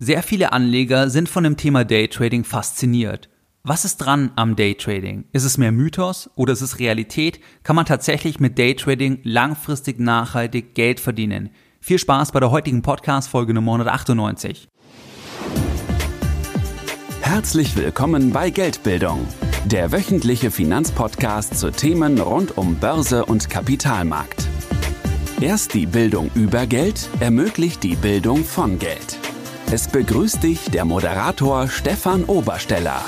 Sehr viele Anleger sind von dem Thema Daytrading fasziniert. Was ist dran am Daytrading? Ist es mehr Mythos oder ist es Realität? Kann man tatsächlich mit Daytrading langfristig nachhaltig Geld verdienen? Viel Spaß bei der heutigen Podcast-Folge Nummer 198. Herzlich willkommen bei Geldbildung, der wöchentliche Finanzpodcast zu Themen rund um Börse und Kapitalmarkt. Erst die Bildung über Geld ermöglicht die Bildung von Geld. Es begrüßt dich der Moderator Stefan Obersteller.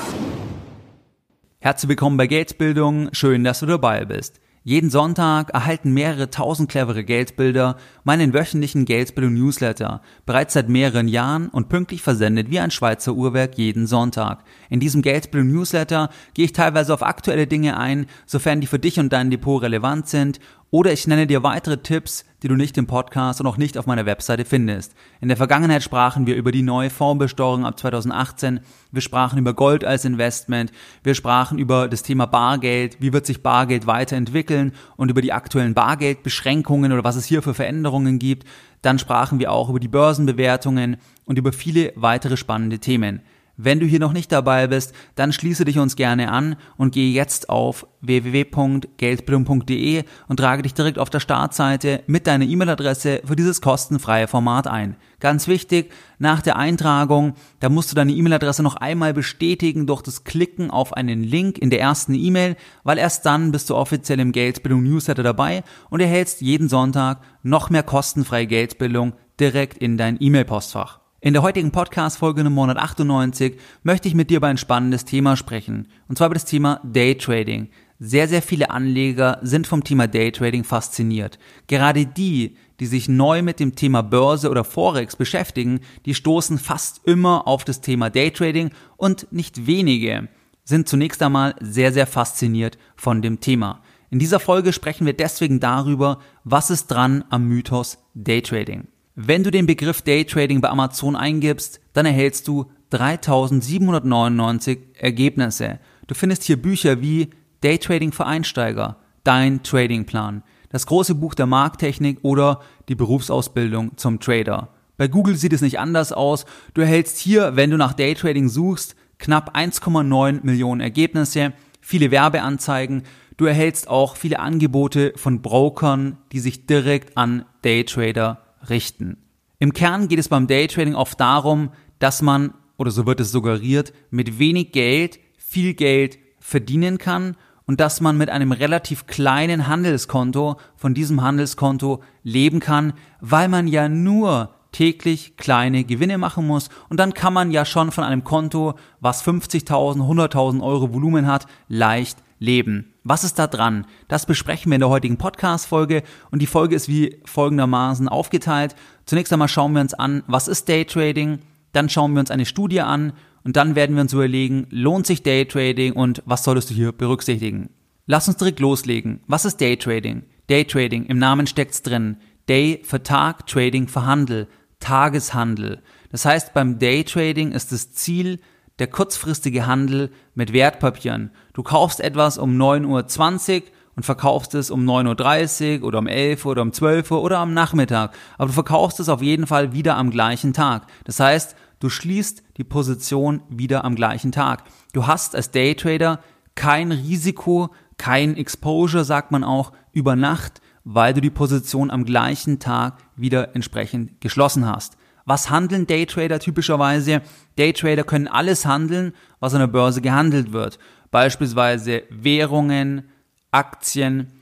Herzlich willkommen bei Geldbildung. Schön, dass du dabei bist. Jeden Sonntag erhalten mehrere tausend clevere Geldbilder meinen wöchentlichen Geldbildung Newsletter, bereits seit mehreren Jahren und pünktlich versendet wie ein Schweizer Uhrwerk jeden Sonntag. In diesem Geldbildung Newsletter gehe ich teilweise auf aktuelle Dinge ein, sofern die für dich und dein Depot relevant sind oder ich nenne dir weitere Tipps, die du nicht im Podcast und auch nicht auf meiner Webseite findest. In der Vergangenheit sprachen wir über die neue Fondsbesteuerung ab 2018. Wir sprachen über Gold als Investment. Wir sprachen über das Thema Bargeld. Wie wird sich Bargeld weiterentwickeln und über die aktuellen Bargeldbeschränkungen oder was es hier für Veränderungen gibt. Dann sprachen wir auch über die Börsenbewertungen und über viele weitere spannende Themen. Wenn du hier noch nicht dabei bist, dann schließe dich uns gerne an und gehe jetzt auf www.geldbildung.de und trage dich direkt auf der Startseite mit deiner E-Mail-Adresse für dieses kostenfreie Format ein. Ganz wichtig, nach der Eintragung, da musst du deine E-Mail-Adresse noch einmal bestätigen durch das Klicken auf einen Link in der ersten E-Mail, weil erst dann bist du offiziell im Geldbildung Newsletter dabei und erhältst jeden Sonntag noch mehr kostenfreie Geldbildung direkt in dein E-Mail-Postfach. In der heutigen Podcast-Folge Nummer 198 möchte ich mit dir über ein spannendes Thema sprechen. Und zwar über das Thema Daytrading. Sehr, sehr viele Anleger sind vom Thema Daytrading fasziniert. Gerade die, die sich neu mit dem Thema Börse oder Forex beschäftigen, die stoßen fast immer auf das Thema Daytrading und nicht wenige sind zunächst einmal sehr, sehr fasziniert von dem Thema. In dieser Folge sprechen wir deswegen darüber, was ist dran am Mythos Daytrading. Wenn du den Begriff Daytrading bei Amazon eingibst, dann erhältst du 3799 Ergebnisse. Du findest hier Bücher wie Daytrading für Einsteiger, Dein Tradingplan, das große Buch der Markttechnik oder die Berufsausbildung zum Trader. Bei Google sieht es nicht anders aus. Du erhältst hier, wenn du nach Daytrading suchst, knapp 1,9 Millionen Ergebnisse, viele Werbeanzeigen. Du erhältst auch viele Angebote von Brokern, die sich direkt an Daytrader richten. Im Kern geht es beim Daytrading oft darum, dass man, oder so wird es suggeriert, mit wenig Geld viel Geld verdienen kann und dass man mit einem relativ kleinen Handelskonto von diesem Handelskonto leben kann, weil man ja nur täglich kleine Gewinne machen muss und dann kann man ja schon von einem Konto, was 50.000, 100.000 Euro Volumen hat, leicht leben. Was ist da dran? Das besprechen wir in der heutigen Podcast-Folge und die Folge ist wie folgendermaßen aufgeteilt. Zunächst einmal schauen wir uns an, was ist Daytrading, dann schauen wir uns eine Studie an und dann werden wir uns überlegen, lohnt sich Daytrading und was solltest du hier berücksichtigen? Lass uns direkt loslegen. Was ist Daytrading? Daytrading, im Namen steckt's drin. Day für Tag, Trading für Handel, Tageshandel. Das heißt, beim Daytrading ist das Ziel, der kurzfristige Handel mit Wertpapieren. Du kaufst etwas um 9.20 Uhr und verkaufst es um 9.30 Uhr oder um 11 Uhr oder um 12 Uhr oder am Nachmittag. Aber du verkaufst es auf jeden Fall wieder am gleichen Tag. Das heißt, du schließt die Position wieder am gleichen Tag. Du hast als Daytrader kein Risiko, kein Exposure, sagt man auch, über Nacht, weil du die Position am gleichen Tag wieder entsprechend geschlossen hast. Was handeln Daytrader typischerweise? Daytrader können alles handeln, was an der Börse gehandelt wird. Beispielsweise Währungen, Aktien,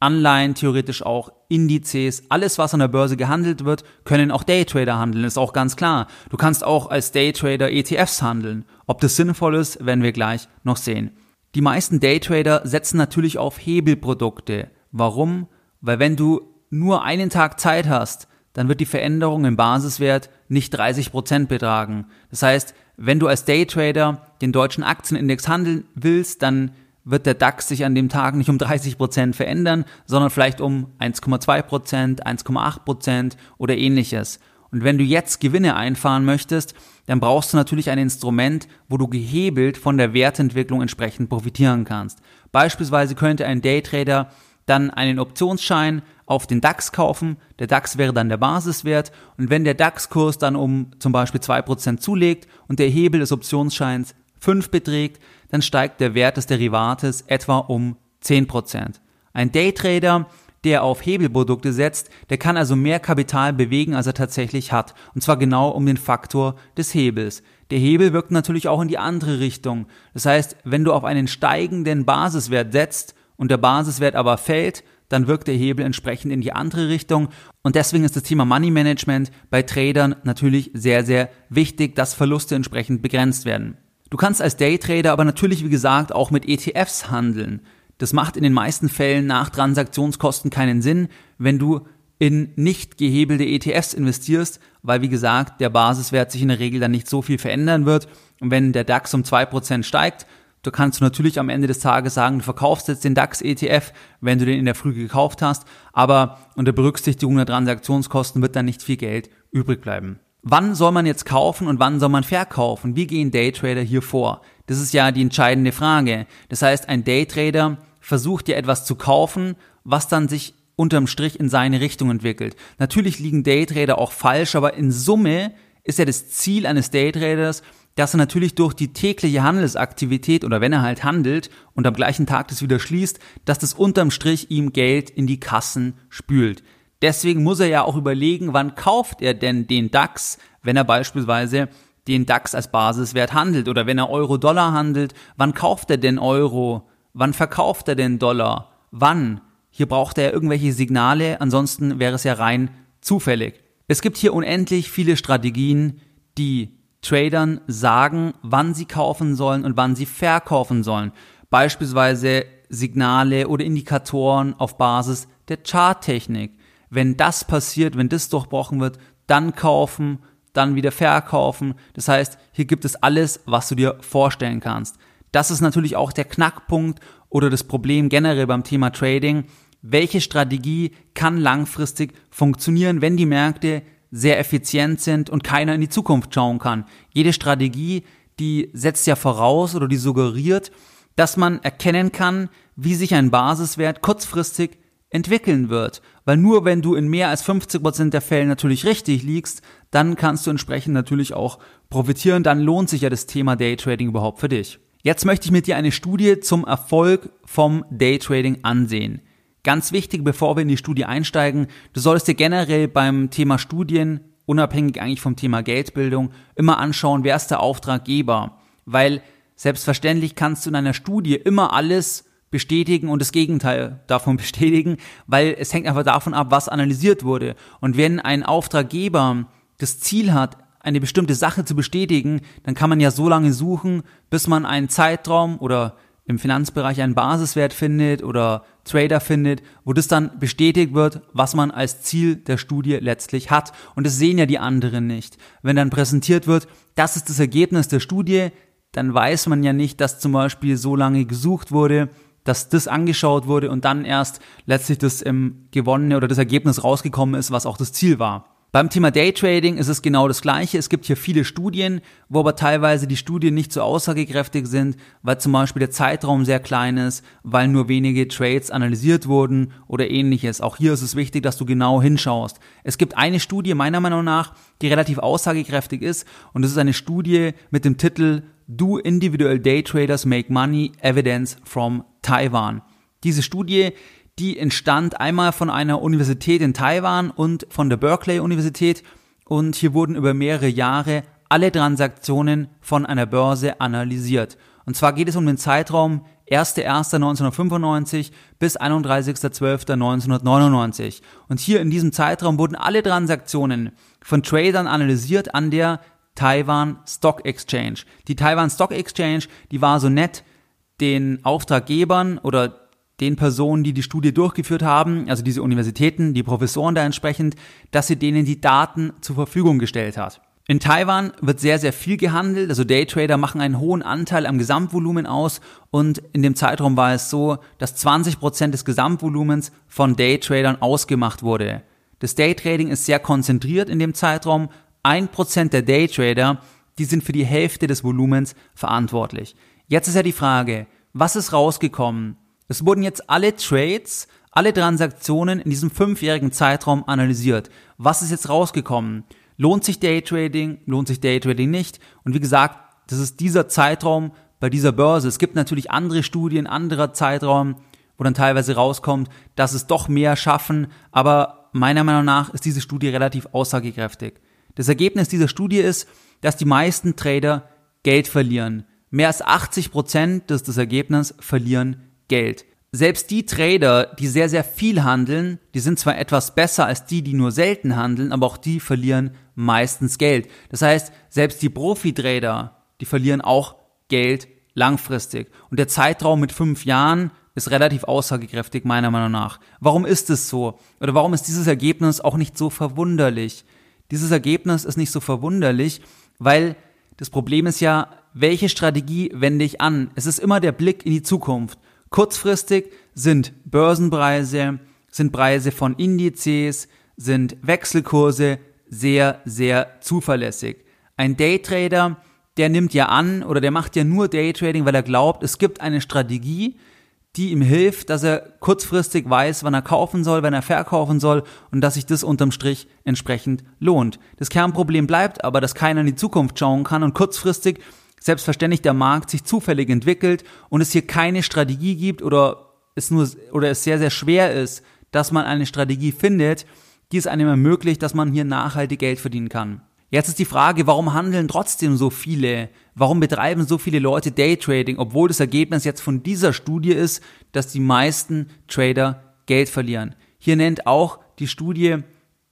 Anleihen, theoretisch auch Indizes, alles was an der Börse gehandelt wird, können auch Daytrader handeln, ist auch ganz klar. Du kannst auch als Daytrader ETFs handeln. Ob das sinnvoll ist, werden wir gleich noch sehen. Die meisten Daytrader setzen natürlich auf Hebelprodukte. Warum? Weil wenn du nur einen Tag Zeit hast, dann wird die Veränderung im Basiswert nicht 30 Prozent betragen. Das heißt, wenn du als Daytrader den deutschen Aktienindex handeln willst, dann wird der DAX sich an dem Tag nicht um 30 Prozent verändern, sondern vielleicht um 1,2%, Prozent, 1,8 Prozent oder ähnliches. Und wenn du jetzt Gewinne einfahren möchtest, dann brauchst du natürlich ein Instrument, wo du gehebelt von der Wertentwicklung entsprechend profitieren kannst. Beispielsweise könnte ein Daytrader dann einen Optionsschein auf den DAX kaufen. Der DAX wäre dann der Basiswert. Und wenn der DAX-Kurs dann um zum Beispiel 2% zulegt und der Hebel des Optionsscheins 5 beträgt, dann steigt der Wert des Derivates etwa um 10%. Ein Daytrader, der auf Hebelprodukte setzt, der kann also mehr Kapital bewegen, als er tatsächlich hat. Und zwar genau um den Faktor des Hebels. Der Hebel wirkt natürlich auch in die andere Richtung. Das heißt, wenn du auf einen steigenden Basiswert setzt und der Basiswert aber fällt, dann wirkt der Hebel entsprechend in die andere Richtung. Und deswegen ist das Thema Money Management bei Tradern natürlich sehr, sehr wichtig, dass Verluste entsprechend begrenzt werden. Du kannst als Daytrader aber natürlich, wie gesagt, auch mit ETFs handeln. Das macht in den meisten Fällen nach Transaktionskosten keinen Sinn, wenn du in nicht gehebelte ETFs investierst, weil wie gesagt, der Basiswert sich in der Regel dann nicht so viel verändern wird. Und wenn der DAX um zwei Prozent steigt, Du kannst natürlich am Ende des Tages sagen, du verkaufst jetzt den DAX ETF, wenn du den in der Früh gekauft hast, aber unter Berücksichtigung der Transaktionskosten wird dann nicht viel Geld übrig bleiben. Wann soll man jetzt kaufen und wann soll man verkaufen? Wie gehen Daytrader hier vor? Das ist ja die entscheidende Frage. Das heißt, ein Daytrader versucht ja etwas zu kaufen, was dann sich unterm Strich in seine Richtung entwickelt. Natürlich liegen Daytrader auch falsch, aber in Summe ist ja das Ziel eines Daytraders, dass er natürlich durch die tägliche Handelsaktivität oder wenn er halt handelt und am gleichen Tag das wieder schließt, dass das unterm Strich ihm Geld in die Kassen spült. Deswegen muss er ja auch überlegen, wann kauft er denn den DAX, wenn er beispielsweise den DAX als Basiswert handelt oder wenn er Euro-Dollar handelt, wann kauft er denn Euro, wann verkauft er denn Dollar, wann? Hier braucht er irgendwelche Signale, ansonsten wäre es ja rein zufällig. Es gibt hier unendlich viele Strategien, die Tradern sagen, wann sie kaufen sollen und wann sie verkaufen sollen. Beispielsweise Signale oder Indikatoren auf Basis der Charttechnik. Wenn das passiert, wenn das durchbrochen wird, dann kaufen, dann wieder verkaufen. Das heißt, hier gibt es alles, was du dir vorstellen kannst. Das ist natürlich auch der Knackpunkt oder das Problem generell beim Thema Trading. Welche Strategie kann langfristig funktionieren, wenn die Märkte sehr effizient sind und keiner in die Zukunft schauen kann. Jede Strategie, die setzt ja voraus oder die suggeriert, dass man erkennen kann, wie sich ein Basiswert kurzfristig entwickeln wird. Weil nur wenn du in mehr als 50 Prozent der Fälle natürlich richtig liegst, dann kannst du entsprechend natürlich auch profitieren. Dann lohnt sich ja das Thema Daytrading überhaupt für dich. Jetzt möchte ich mit dir eine Studie zum Erfolg vom Daytrading ansehen. Ganz wichtig, bevor wir in die Studie einsteigen, du solltest dir generell beim Thema Studien, unabhängig eigentlich vom Thema Geldbildung, immer anschauen, wer ist der Auftraggeber. Weil selbstverständlich kannst du in einer Studie immer alles bestätigen und das Gegenteil davon bestätigen, weil es hängt einfach davon ab, was analysiert wurde. Und wenn ein Auftraggeber das Ziel hat, eine bestimmte Sache zu bestätigen, dann kann man ja so lange suchen, bis man einen Zeitraum oder im Finanzbereich einen Basiswert findet oder Trader findet, wo das dann bestätigt wird, was man als Ziel der Studie letztlich hat. Und das sehen ja die anderen nicht. Wenn dann präsentiert wird, das ist das Ergebnis der Studie, dann weiß man ja nicht, dass zum Beispiel so lange gesucht wurde, dass das angeschaut wurde und dann erst letztlich das im gewonnene oder das Ergebnis rausgekommen ist, was auch das Ziel war. Beim Thema Daytrading ist es genau das Gleiche. Es gibt hier viele Studien, wo aber teilweise die Studien nicht so aussagekräftig sind, weil zum Beispiel der Zeitraum sehr klein ist, weil nur wenige Trades analysiert wurden oder ähnliches. Auch hier ist es wichtig, dass du genau hinschaust. Es gibt eine Studie meiner Meinung nach, die relativ aussagekräftig ist und es ist eine Studie mit dem Titel Do Individual Daytraders Make Money? Evidence from Taiwan. Diese Studie die entstand einmal von einer Universität in Taiwan und von der Berkeley Universität und hier wurden über mehrere Jahre alle Transaktionen von einer Börse analysiert. Und zwar geht es um den Zeitraum 1.1.1995 bis 31.12.1999. Und hier in diesem Zeitraum wurden alle Transaktionen von Tradern analysiert an der Taiwan Stock Exchange. Die Taiwan Stock Exchange, die war so nett, den Auftraggebern oder den Personen, die die Studie durchgeführt haben, also diese Universitäten, die Professoren da entsprechend, dass sie denen die Daten zur Verfügung gestellt hat. In Taiwan wird sehr, sehr viel gehandelt, also Daytrader machen einen hohen Anteil am Gesamtvolumen aus und in dem Zeitraum war es so, dass 20 Prozent des Gesamtvolumens von Daytradern ausgemacht wurde. Das Daytrading ist sehr konzentriert in dem Zeitraum, 1% der Daytrader, die sind für die Hälfte des Volumens verantwortlich. Jetzt ist ja die Frage, was ist rausgekommen? Es wurden jetzt alle Trades, alle Transaktionen in diesem fünfjährigen Zeitraum analysiert. Was ist jetzt rausgekommen? Lohnt sich Daytrading? Lohnt sich Daytrading nicht? Und wie gesagt, das ist dieser Zeitraum bei dieser Börse. Es gibt natürlich andere Studien, anderer Zeitraum, wo dann teilweise rauskommt, dass es doch mehr schaffen, aber meiner Meinung nach ist diese Studie relativ aussagekräftig. Das Ergebnis dieser Studie ist, dass die meisten Trader Geld verlieren. Mehr als 80 Prozent, das ist das Ergebnis, verlieren Geld. Selbst die Trader, die sehr, sehr viel handeln, die sind zwar etwas besser als die, die nur selten handeln, aber auch die verlieren meistens Geld. Das heißt, selbst die Profi-Trader, die verlieren auch Geld langfristig. Und der Zeitraum mit fünf Jahren ist relativ aussagekräftig, meiner Meinung nach. Warum ist es so? Oder warum ist dieses Ergebnis auch nicht so verwunderlich? Dieses Ergebnis ist nicht so verwunderlich, weil das Problem ist ja, welche Strategie wende ich an? Es ist immer der Blick in die Zukunft. Kurzfristig sind Börsenpreise, sind Preise von Indizes, sind Wechselkurse sehr, sehr zuverlässig. Ein Daytrader, der nimmt ja an oder der macht ja nur Daytrading, weil er glaubt, es gibt eine Strategie, die ihm hilft, dass er kurzfristig weiß, wann er kaufen soll, wann er verkaufen soll und dass sich das unterm Strich entsprechend lohnt. Das Kernproblem bleibt aber, dass keiner in die Zukunft schauen kann und kurzfristig selbstverständlich der Markt sich zufällig entwickelt und es hier keine Strategie gibt oder es nur oder es sehr sehr schwer ist, dass man eine Strategie findet, die es einem ermöglicht, dass man hier nachhaltig Geld verdienen kann. Jetzt ist die Frage, warum handeln trotzdem so viele, warum betreiben so viele Leute Daytrading, obwohl das Ergebnis jetzt von dieser Studie ist, dass die meisten Trader Geld verlieren. Hier nennt auch die Studie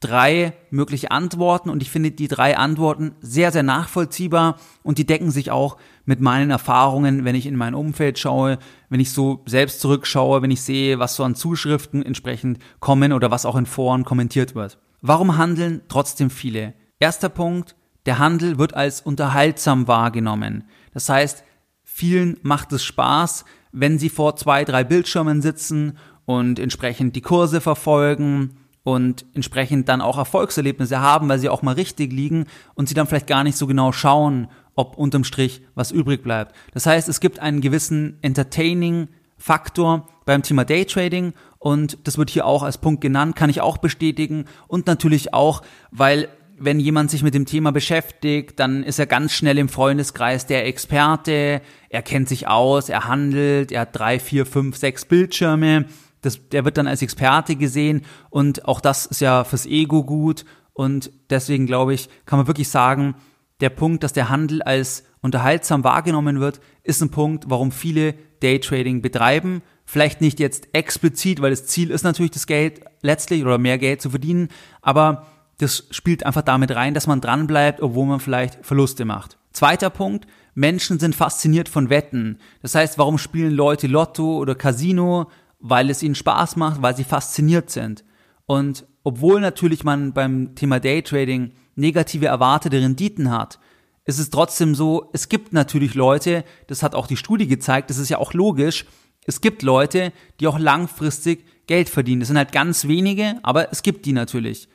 drei mögliche Antworten und ich finde die drei Antworten sehr, sehr nachvollziehbar und die decken sich auch mit meinen Erfahrungen, wenn ich in mein Umfeld schaue, wenn ich so selbst zurückschaue, wenn ich sehe, was so an Zuschriften entsprechend kommen oder was auch in Foren kommentiert wird. Warum handeln trotzdem viele? Erster Punkt, der Handel wird als unterhaltsam wahrgenommen. Das heißt, vielen macht es Spaß, wenn sie vor zwei, drei Bildschirmen sitzen und entsprechend die Kurse verfolgen und entsprechend dann auch Erfolgserlebnisse haben, weil sie auch mal richtig liegen und sie dann vielleicht gar nicht so genau schauen, ob unterm Strich was übrig bleibt. Das heißt, es gibt einen gewissen Entertaining Faktor beim Thema Daytrading und das wird hier auch als Punkt genannt, kann ich auch bestätigen und natürlich auch, weil wenn jemand sich mit dem Thema beschäftigt, dann ist er ganz schnell im Freundeskreis der Experte, er kennt sich aus, er handelt, er hat drei, vier, fünf, sechs Bildschirme, das, der wird dann als Experte gesehen und auch das ist ja fürs Ego gut und deswegen glaube ich, kann man wirklich sagen, der Punkt, dass der Handel als unterhaltsam wahrgenommen wird, ist ein Punkt, warum viele Daytrading betreiben. Vielleicht nicht jetzt explizit, weil das Ziel ist natürlich das Geld letztlich oder mehr Geld zu verdienen, aber das spielt einfach damit rein, dass man dranbleibt, obwohl man vielleicht Verluste macht. Zweiter Punkt, Menschen sind fasziniert von Wetten. Das heißt, warum spielen Leute Lotto oder Casino? Weil es ihnen Spaß macht, weil sie fasziniert sind. Und obwohl natürlich man beim Thema Daytrading negative erwartete Renditen hat, ist es trotzdem so, es gibt natürlich Leute, das hat auch die Studie gezeigt, das ist ja auch logisch, es gibt Leute, die auch langfristig Geld verdienen. Das sind halt ganz wenige, aber es gibt die natürlich.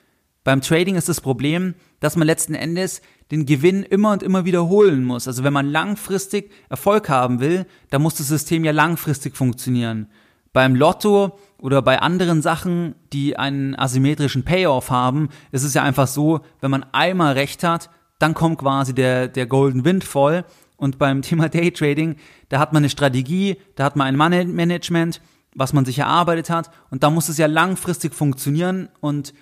Beim Trading ist das Problem, dass man letzten Endes den Gewinn immer und immer wiederholen muss. Also wenn man langfristig Erfolg haben will, dann muss das System ja langfristig funktionieren. Beim Lotto oder bei anderen Sachen, die einen asymmetrischen Payoff haben, ist es ja einfach so, wenn man einmal recht hat, dann kommt quasi der, der Golden Windfall. Und beim Thema Daytrading, da hat man eine Strategie, da hat man ein Money Management, was man sich erarbeitet hat. Und da muss es ja langfristig funktionieren und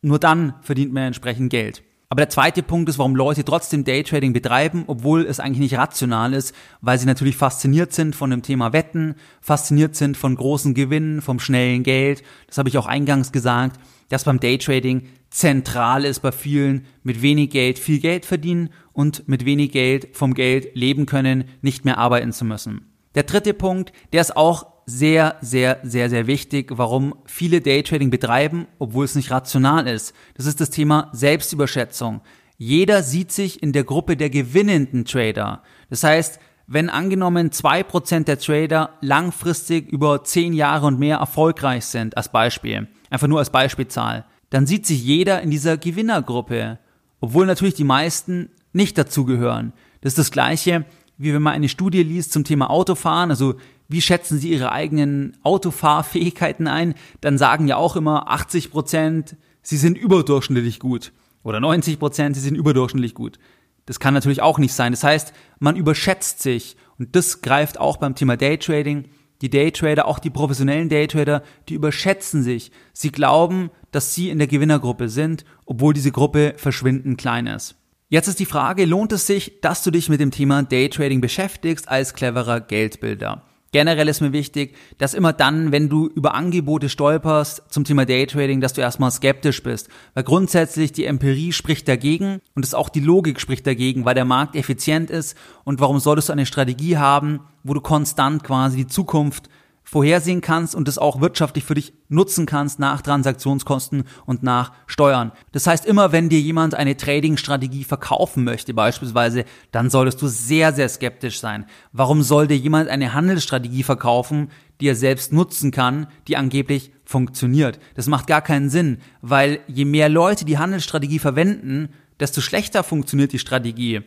nur dann verdient man entsprechend Geld. Aber der zweite Punkt ist, warum Leute trotzdem Daytrading betreiben, obwohl es eigentlich nicht rational ist, weil sie natürlich fasziniert sind von dem Thema Wetten, fasziniert sind von großen Gewinnen, vom schnellen Geld. Das habe ich auch eingangs gesagt, dass beim Daytrading zentral ist bei vielen, mit wenig Geld viel Geld verdienen und mit wenig Geld vom Geld leben können, nicht mehr arbeiten zu müssen. Der dritte Punkt, der ist auch sehr, sehr, sehr, sehr wichtig, warum viele Daytrading betreiben, obwohl es nicht rational ist. Das ist das Thema Selbstüberschätzung. Jeder sieht sich in der Gruppe der gewinnenden Trader. Das heißt, wenn angenommen zwei Prozent der Trader langfristig über zehn Jahre und mehr erfolgreich sind, als Beispiel, einfach nur als Beispielzahl, dann sieht sich jeder in dieser Gewinnergruppe, obwohl natürlich die meisten nicht dazugehören. Das ist das Gleiche, wie wenn man eine Studie liest zum Thema Autofahren, also wie schätzen Sie Ihre eigenen Autofahrfähigkeiten ein? Dann sagen ja auch immer 80 Prozent, Sie sind überdurchschnittlich gut. Oder 90 Prozent, Sie sind überdurchschnittlich gut. Das kann natürlich auch nicht sein. Das heißt, man überschätzt sich. Und das greift auch beim Thema Daytrading. Die Daytrader, auch die professionellen Daytrader, die überschätzen sich. Sie glauben, dass sie in der Gewinnergruppe sind, obwohl diese Gruppe verschwindend klein ist. Jetzt ist die Frage, lohnt es sich, dass du dich mit dem Thema Daytrading beschäftigst als cleverer Geldbilder? Generell ist mir wichtig, dass immer dann, wenn du über Angebote stolperst zum Thema Daytrading, dass du erstmal skeptisch bist. Weil grundsätzlich die Empirie spricht dagegen und es auch die Logik spricht dagegen, weil der Markt effizient ist und warum solltest du eine Strategie haben, wo du konstant quasi die Zukunft vorhersehen kannst und es auch wirtschaftlich für dich nutzen kannst nach Transaktionskosten und nach Steuern. Das heißt, immer wenn dir jemand eine Trading-Strategie verkaufen möchte beispielsweise, dann solltest du sehr, sehr skeptisch sein. Warum soll dir jemand eine Handelsstrategie verkaufen, die er selbst nutzen kann, die angeblich funktioniert? Das macht gar keinen Sinn, weil je mehr Leute die Handelsstrategie verwenden, desto schlechter funktioniert die Strategie.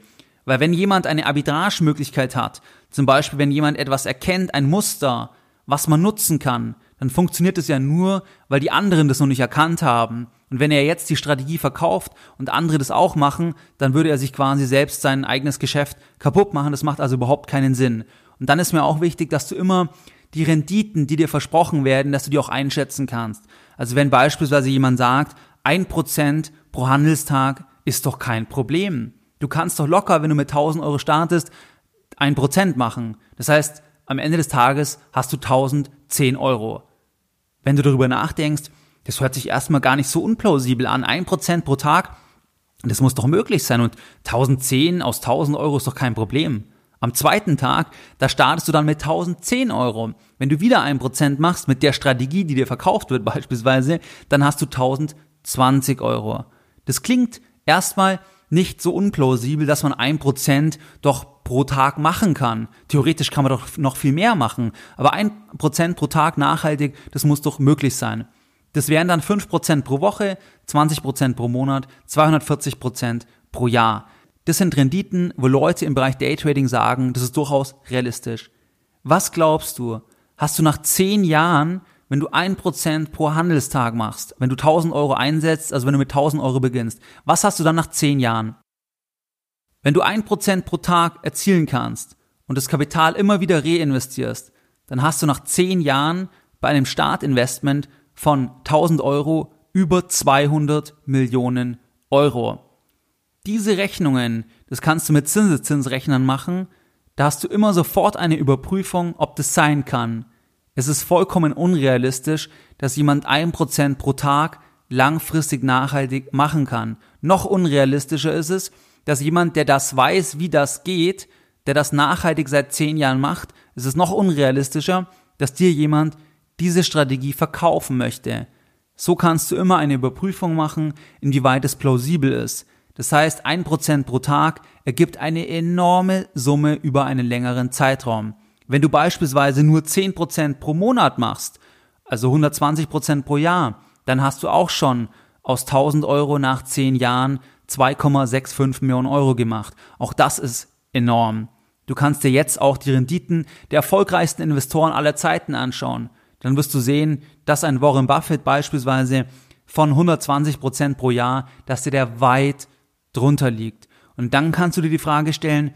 Weil wenn jemand eine Arbitrage-Möglichkeit hat, zum Beispiel wenn jemand etwas erkennt, ein Muster, was man nutzen kann, dann funktioniert es ja nur, weil die anderen das noch nicht erkannt haben. Und wenn er jetzt die Strategie verkauft und andere das auch machen, dann würde er sich quasi selbst sein eigenes Geschäft kaputt machen. Das macht also überhaupt keinen Sinn. Und dann ist mir auch wichtig, dass du immer die Renditen, die dir versprochen werden, dass du die auch einschätzen kannst. Also wenn beispielsweise jemand sagt, ein Prozent pro Handelstag ist doch kein Problem. Du kannst doch locker, wenn du mit 1000 Euro startest, ein Prozent machen. Das heißt, am Ende des Tages hast du 1010 Euro. Wenn du darüber nachdenkst, das hört sich erstmal gar nicht so unplausibel an. Ein Prozent pro Tag, das muss doch möglich sein. Und 1010 aus 1000 Euro ist doch kein Problem. Am zweiten Tag, da startest du dann mit 1010 Euro. Wenn du wieder ein Prozent machst mit der Strategie, die dir verkauft wird beispielsweise, dann hast du 1020 Euro. Das klingt erstmal nicht so unplausibel, dass man ein Prozent doch pro Tag machen kann. Theoretisch kann man doch noch viel mehr machen, aber ein Prozent pro Tag nachhaltig, das muss doch möglich sein. Das wären dann fünf Prozent pro Woche, 20 Prozent pro Monat, 240 Prozent pro Jahr. Das sind Renditen, wo Leute im Bereich Daytrading sagen, das ist durchaus realistisch. Was glaubst du? Hast du nach zehn Jahren wenn du ein Prozent pro Handelstag machst, wenn du 1000 Euro einsetzt, also wenn du mit 1000 Euro beginnst, was hast du dann nach zehn Jahren? Wenn du ein Prozent pro Tag erzielen kannst und das Kapital immer wieder reinvestierst, dann hast du nach zehn Jahren bei einem Startinvestment von 1000 Euro über 200 Millionen Euro. Diese Rechnungen, das kannst du mit Zinseszinsrechnern machen, da hast du immer sofort eine Überprüfung, ob das sein kann. Es ist vollkommen unrealistisch, dass jemand ein Prozent pro Tag langfristig nachhaltig machen kann. Noch unrealistischer ist es, dass jemand, der das weiß, wie das geht, der das nachhaltig seit zehn Jahren macht, ist es noch unrealistischer, dass dir jemand diese Strategie verkaufen möchte. So kannst du immer eine Überprüfung machen, inwieweit es plausibel ist. Das heißt, ein Prozent pro Tag ergibt eine enorme Summe über einen längeren Zeitraum. Wenn du beispielsweise nur 10% pro Monat machst, also 120% pro Jahr, dann hast du auch schon aus 1000 Euro nach 10 Jahren 2,65 Millionen Euro gemacht. Auch das ist enorm. Du kannst dir jetzt auch die Renditen der erfolgreichsten Investoren aller Zeiten anschauen. Dann wirst du sehen, dass ein Warren Buffett beispielsweise von 120 Prozent pro Jahr, dass der, der weit drunter liegt. Und dann kannst du dir die Frage stellen,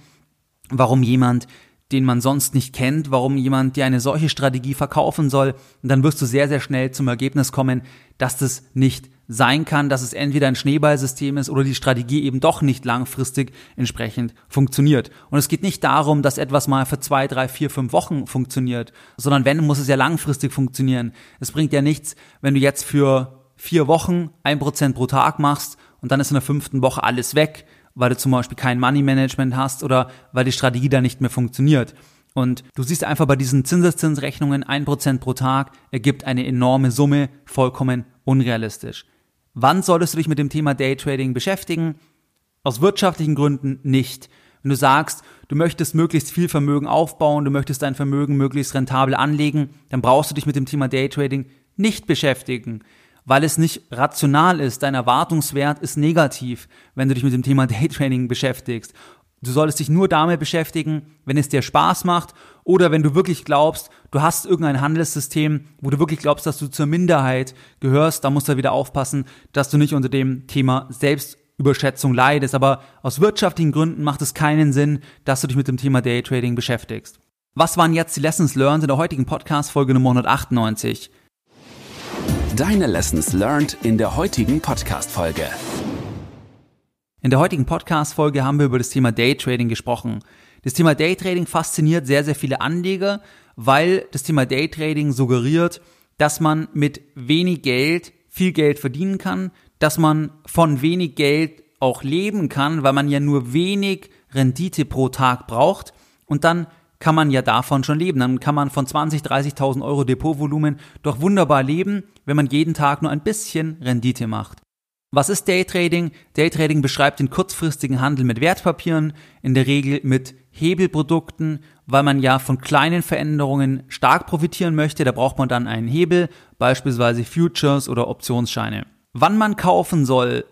warum jemand, den man sonst nicht kennt, warum jemand dir eine solche Strategie verkaufen soll, und dann wirst du sehr, sehr schnell zum Ergebnis kommen, dass das nicht sein kann, dass es entweder ein Schneeballsystem ist oder die Strategie eben doch nicht langfristig entsprechend funktioniert. Und es geht nicht darum, dass etwas mal für zwei, drei, vier, fünf Wochen funktioniert, sondern wenn, muss es ja langfristig funktionieren. Es bringt ja nichts, wenn du jetzt für vier Wochen ein Prozent pro Tag machst und dann ist in der fünften Woche alles weg weil du zum Beispiel kein Money Management hast oder weil die Strategie da nicht mehr funktioniert. Und du siehst einfach bei diesen Zinseszinsrechnungen, ein Prozent pro Tag ergibt eine enorme Summe, vollkommen unrealistisch. Wann solltest du dich mit dem Thema Daytrading beschäftigen? Aus wirtschaftlichen Gründen nicht. Wenn du sagst, du möchtest möglichst viel Vermögen aufbauen, du möchtest dein Vermögen möglichst rentabel anlegen, dann brauchst du dich mit dem Thema Daytrading nicht beschäftigen weil es nicht rational ist. Dein Erwartungswert ist negativ, wenn du dich mit dem Thema Daytraining beschäftigst. Du solltest dich nur damit beschäftigen, wenn es dir Spaß macht oder wenn du wirklich glaubst, du hast irgendein Handelssystem, wo du wirklich glaubst, dass du zur Minderheit gehörst, da musst du wieder aufpassen, dass du nicht unter dem Thema Selbstüberschätzung leidest. Aber aus wirtschaftlichen Gründen macht es keinen Sinn, dass du dich mit dem Thema Daytrading beschäftigst. Was waren jetzt die Lessons learned in der heutigen Podcast-Folge Nummer 198? Deine Lessons learned in der heutigen Podcast-Folge. In der heutigen Podcast-Folge haben wir über das Thema Daytrading gesprochen. Das Thema Daytrading fasziniert sehr, sehr viele Anleger, weil das Thema Daytrading suggeriert, dass man mit wenig Geld viel Geld verdienen kann, dass man von wenig Geld auch leben kann, weil man ja nur wenig Rendite pro Tag braucht und dann kann man ja davon schon leben. Dann kann man von 20, 30.000 Euro Depotvolumen doch wunderbar leben, wenn man jeden Tag nur ein bisschen Rendite macht. Was ist Daytrading? Daytrading beschreibt den kurzfristigen Handel mit Wertpapieren, in der Regel mit Hebelprodukten, weil man ja von kleinen Veränderungen stark profitieren möchte. Da braucht man dann einen Hebel, beispielsweise Futures oder Optionsscheine. Wann man kaufen soll,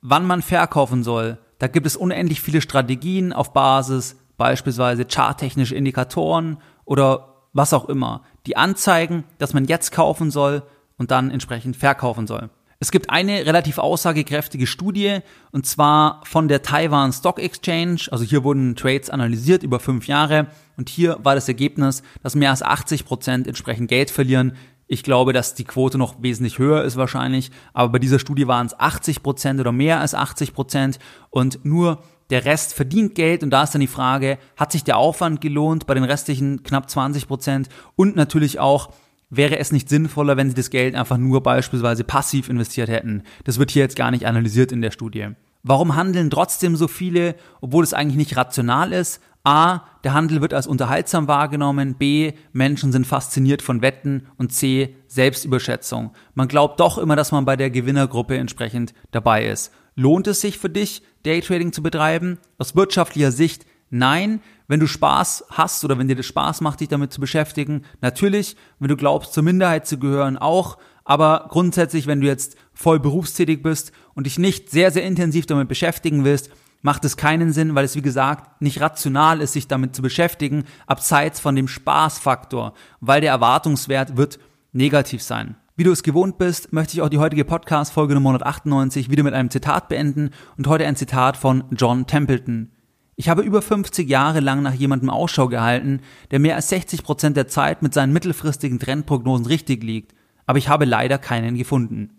wann man verkaufen soll, da gibt es unendlich viele Strategien auf Basis beispielsweise charttechnische Indikatoren oder was auch immer, die anzeigen, dass man jetzt kaufen soll und dann entsprechend verkaufen soll. Es gibt eine relativ aussagekräftige Studie, und zwar von der Taiwan Stock Exchange. Also hier wurden Trades analysiert über fünf Jahre. Und hier war das Ergebnis, dass mehr als 80 Prozent entsprechend Geld verlieren. Ich glaube, dass die Quote noch wesentlich höher ist wahrscheinlich. Aber bei dieser Studie waren es 80 Prozent oder mehr als 80 Prozent. Und nur der Rest verdient Geld und da ist dann die Frage, hat sich der Aufwand gelohnt bei den restlichen knapp 20 Prozent und natürlich auch, wäre es nicht sinnvoller, wenn sie das Geld einfach nur beispielsweise passiv investiert hätten. Das wird hier jetzt gar nicht analysiert in der Studie. Warum handeln trotzdem so viele, obwohl es eigentlich nicht rational ist? A, der Handel wird als unterhaltsam wahrgenommen. B, Menschen sind fasziniert von Wetten. Und C, Selbstüberschätzung. Man glaubt doch immer, dass man bei der Gewinnergruppe entsprechend dabei ist. Lohnt es sich für dich, Daytrading zu betreiben? Aus wirtschaftlicher Sicht nein. Wenn du Spaß hast oder wenn dir das Spaß macht, dich damit zu beschäftigen, natürlich. Wenn du glaubst, zur Minderheit zu gehören, auch. Aber grundsätzlich, wenn du jetzt voll berufstätig bist und dich nicht sehr, sehr intensiv damit beschäftigen willst, macht es keinen Sinn, weil es wie gesagt nicht rational ist, sich damit zu beschäftigen, abseits von dem Spaßfaktor, weil der Erwartungswert wird negativ sein. Wie du es gewohnt bist, möchte ich auch die heutige Podcast-Folge Nummer 198 wieder mit einem Zitat beenden und heute ein Zitat von John Templeton. Ich habe über 50 Jahre lang nach jemandem Ausschau gehalten, der mehr als 60 Prozent der Zeit mit seinen mittelfristigen Trendprognosen richtig liegt, aber ich habe leider keinen gefunden.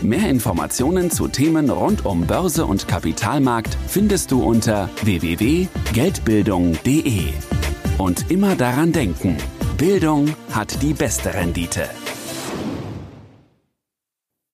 Mehr Informationen zu Themen rund um Börse und Kapitalmarkt findest du unter www.geldbildung.de. Und immer daran denken, Bildung hat die beste Rendite.